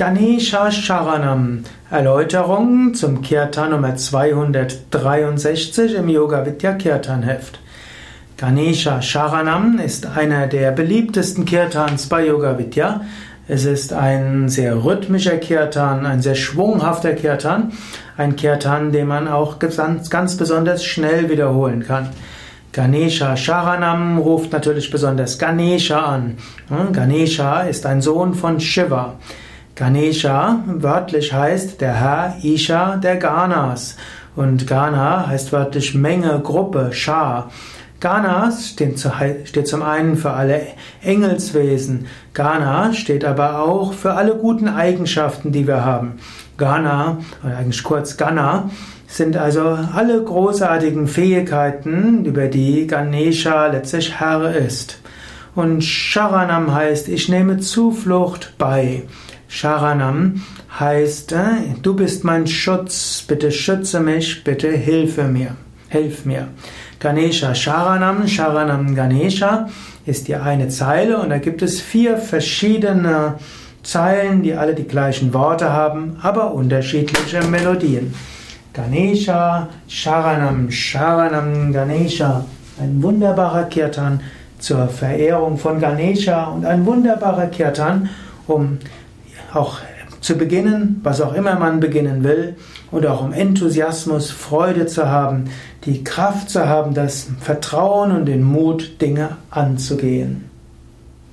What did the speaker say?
Ganesha Sharanam. Erläuterung zum Kirtan Nummer 263 im Yoga Vidya Kirtan Heft. Ganesha Sharanam ist einer der beliebtesten Kirtans bei Yoga Vidya. Es ist ein sehr rhythmischer Kirtan, ein sehr schwunghafter Kirtan, ein Kirtan, den man auch ganz, ganz besonders schnell wiederholen kann. Ganesha Sharanam ruft natürlich besonders Ganesha an. Hm, Ganesha ist ein Sohn von Shiva. Ganesha wörtlich heißt der Herr Isha der Ganas und Gana heißt wörtlich Menge, Gruppe, Schar. Ganas steht, zum einen für alle Engelswesen. Gana steht aber auch für alle guten Eigenschaften, die wir haben. Gana, oder eigentlich kurz Gana, sind also alle großartigen Fähigkeiten, über die Ganesha letztlich Herr ist. Und Sharanam heißt, ich nehme Zuflucht bei. Sharanam heißt, äh, du bist mein Schutz, bitte schütze mich, bitte hilfe mir, hilf mir. Ganesha Sharanam, Sharanam Ganesha ist die eine Zeile und da gibt es vier verschiedene Zeilen, die alle die gleichen Worte haben, aber unterschiedliche Melodien. Ganesha, Sharanam, Sharanam Ganesha, ein wunderbarer Kirtan zur Verehrung von Ganesha und ein wunderbarer Kirtan, um auch zu beginnen, was auch immer man beginnen will, und auch um Enthusiasmus, Freude zu haben, die Kraft zu haben, das Vertrauen und den Mut, Dinge anzugehen.